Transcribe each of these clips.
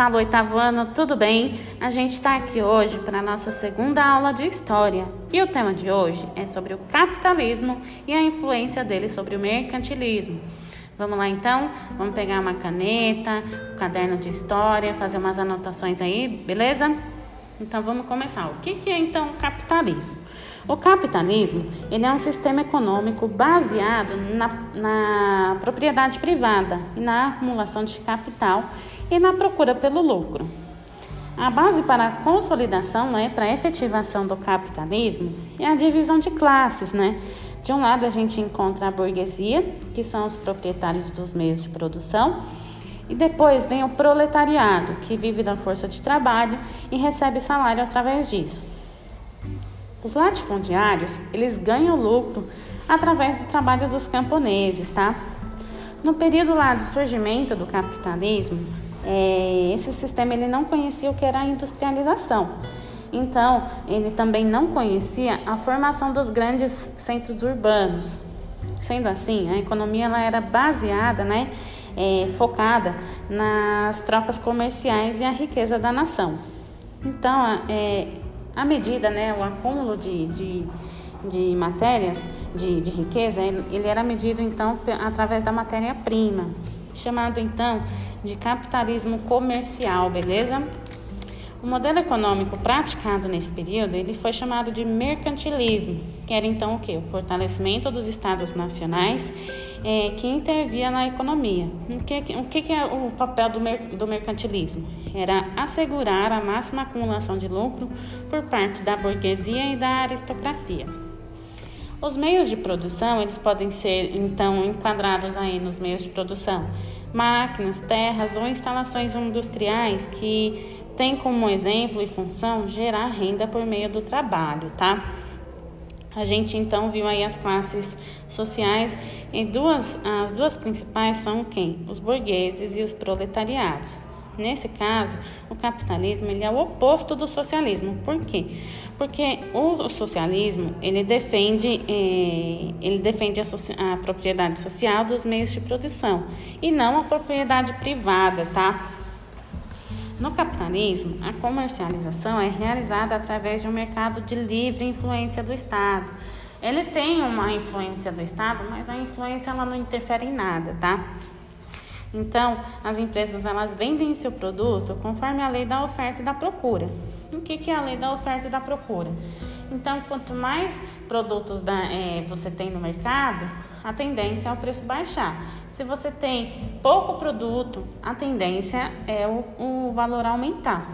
Fala oitavo ano, tudo bem? A gente está aqui hoje para a nossa segunda aula de História e o tema de hoje é sobre o capitalismo e a influência dele sobre o mercantilismo. Vamos lá então? Vamos pegar uma caneta, um caderno de História, fazer umas anotações aí, beleza? Então vamos começar. O que, que é então o capitalismo? O capitalismo ele é um sistema econômico baseado na, na propriedade privada e na acumulação de capital e na procura pelo lucro. A base para a consolidação, né, para a efetivação do capitalismo, é a divisão de classes, né? De um lado a gente encontra a burguesia, que são os proprietários dos meios de produção, e depois vem o proletariado, que vive da força de trabalho e recebe salário através disso. Os latifundiários, eles ganham lucro através do trabalho dos camponeses, tá? No período lá do surgimento do capitalismo, é, esse sistema ele não conhecia o que era a industrialização. Então, ele também não conhecia a formação dos grandes centros urbanos. Sendo assim, a economia ela era baseada, né, é, focada nas trocas comerciais e a riqueza da nação. Então, é, a medida, né, o acúmulo de, de, de matérias, de, de riqueza, ele era medido então através da matéria-prima, chamado então de capitalismo comercial, beleza? O modelo econômico praticado nesse período ele foi chamado de mercantilismo, que era então o que? O fortalecimento dos estados nacionais é, que intervia na economia. O que, o que é o papel do, mer, do mercantilismo? Era assegurar a máxima acumulação de lucro por parte da burguesia e da aristocracia. Os meios de produção, eles podem ser então enquadrados aí nos meios de produção, máquinas, terras ou instalações industriais que têm como exemplo e função gerar renda por meio do trabalho, tá? A gente então viu aí as classes sociais e duas as duas principais são quem? Os burgueses e os proletariados. Nesse caso, o capitalismo ele é o oposto do socialismo. Por quê? Porque o socialismo ele defende, eh, ele defende a, a propriedade social dos meios de produção e não a propriedade privada, tá? No capitalismo, a comercialização é realizada através de um mercado de livre influência do Estado. Ele tem uma influência do Estado, mas a influência ela não interfere em nada, tá? Então, as empresas elas vendem seu produto conforme a lei da oferta e da procura. O que, que é a lei da oferta e da procura? Então, quanto mais produtos da, é, você tem no mercado, a tendência é o preço baixar. Se você tem pouco produto, a tendência é o, o valor aumentar.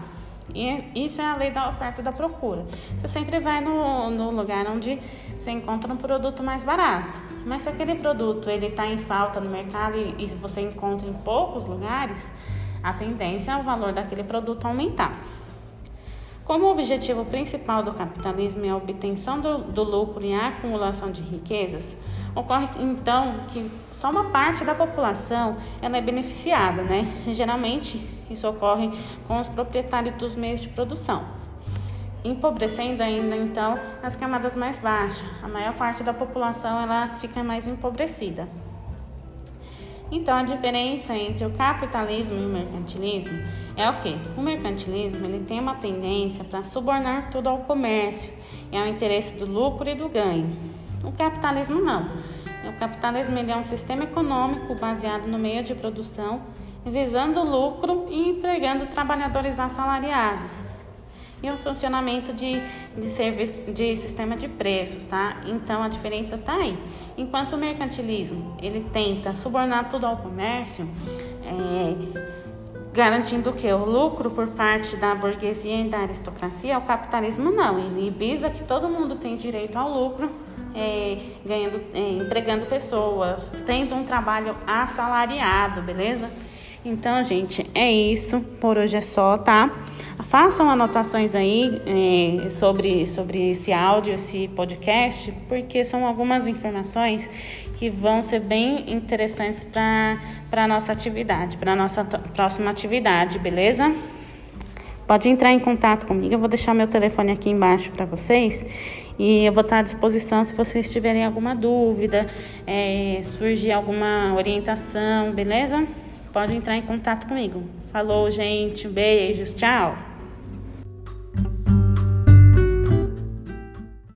E isso é a lei da oferta e da procura. Você sempre vai no, no lugar onde você encontra um produto mais barato. Mas se aquele produto ele está em falta no mercado e, e você encontra em poucos lugares, a tendência é o valor daquele produto aumentar. Como o objetivo principal do capitalismo é a obtenção do, do, lucro e a acumulação de riquezas, ocorre então que só uma parte da população ela é beneficiada, né? Geralmente isso ocorre com os proprietários dos meios de produção, empobrecendo ainda então as camadas mais baixas. A maior parte da população ela fica mais empobrecida. Então, a diferença entre o capitalismo e o mercantilismo é o que? O mercantilismo ele tem uma tendência para subornar tudo ao comércio e ao interesse do lucro e do ganho. O capitalismo não. O capitalismo ele é um sistema econômico baseado no meio de produção, visando o lucro e empregando trabalhadores assalariados e o funcionamento de, de, serviço, de sistema de preços, tá? Então a diferença está aí. Enquanto o mercantilismo ele tenta subornar tudo ao comércio, é, garantindo que o lucro por parte da burguesia e da aristocracia, o capitalismo não. Ele visa que todo mundo tem direito ao lucro, é, ganhando, é, empregando pessoas, tendo um trabalho assalariado, beleza? Então, gente, é isso. Por hoje é só, tá? Façam anotações aí é, sobre, sobre esse áudio, esse podcast, porque são algumas informações que vão ser bem interessantes para a nossa atividade, para a nossa próxima atividade, beleza? Pode entrar em contato comigo, eu vou deixar meu telefone aqui embaixo para vocês e eu vou estar à disposição se vocês tiverem alguma dúvida, é, surgir alguma orientação, beleza? Pode entrar em contato comigo. Falou, gente. Beijos. Tchau.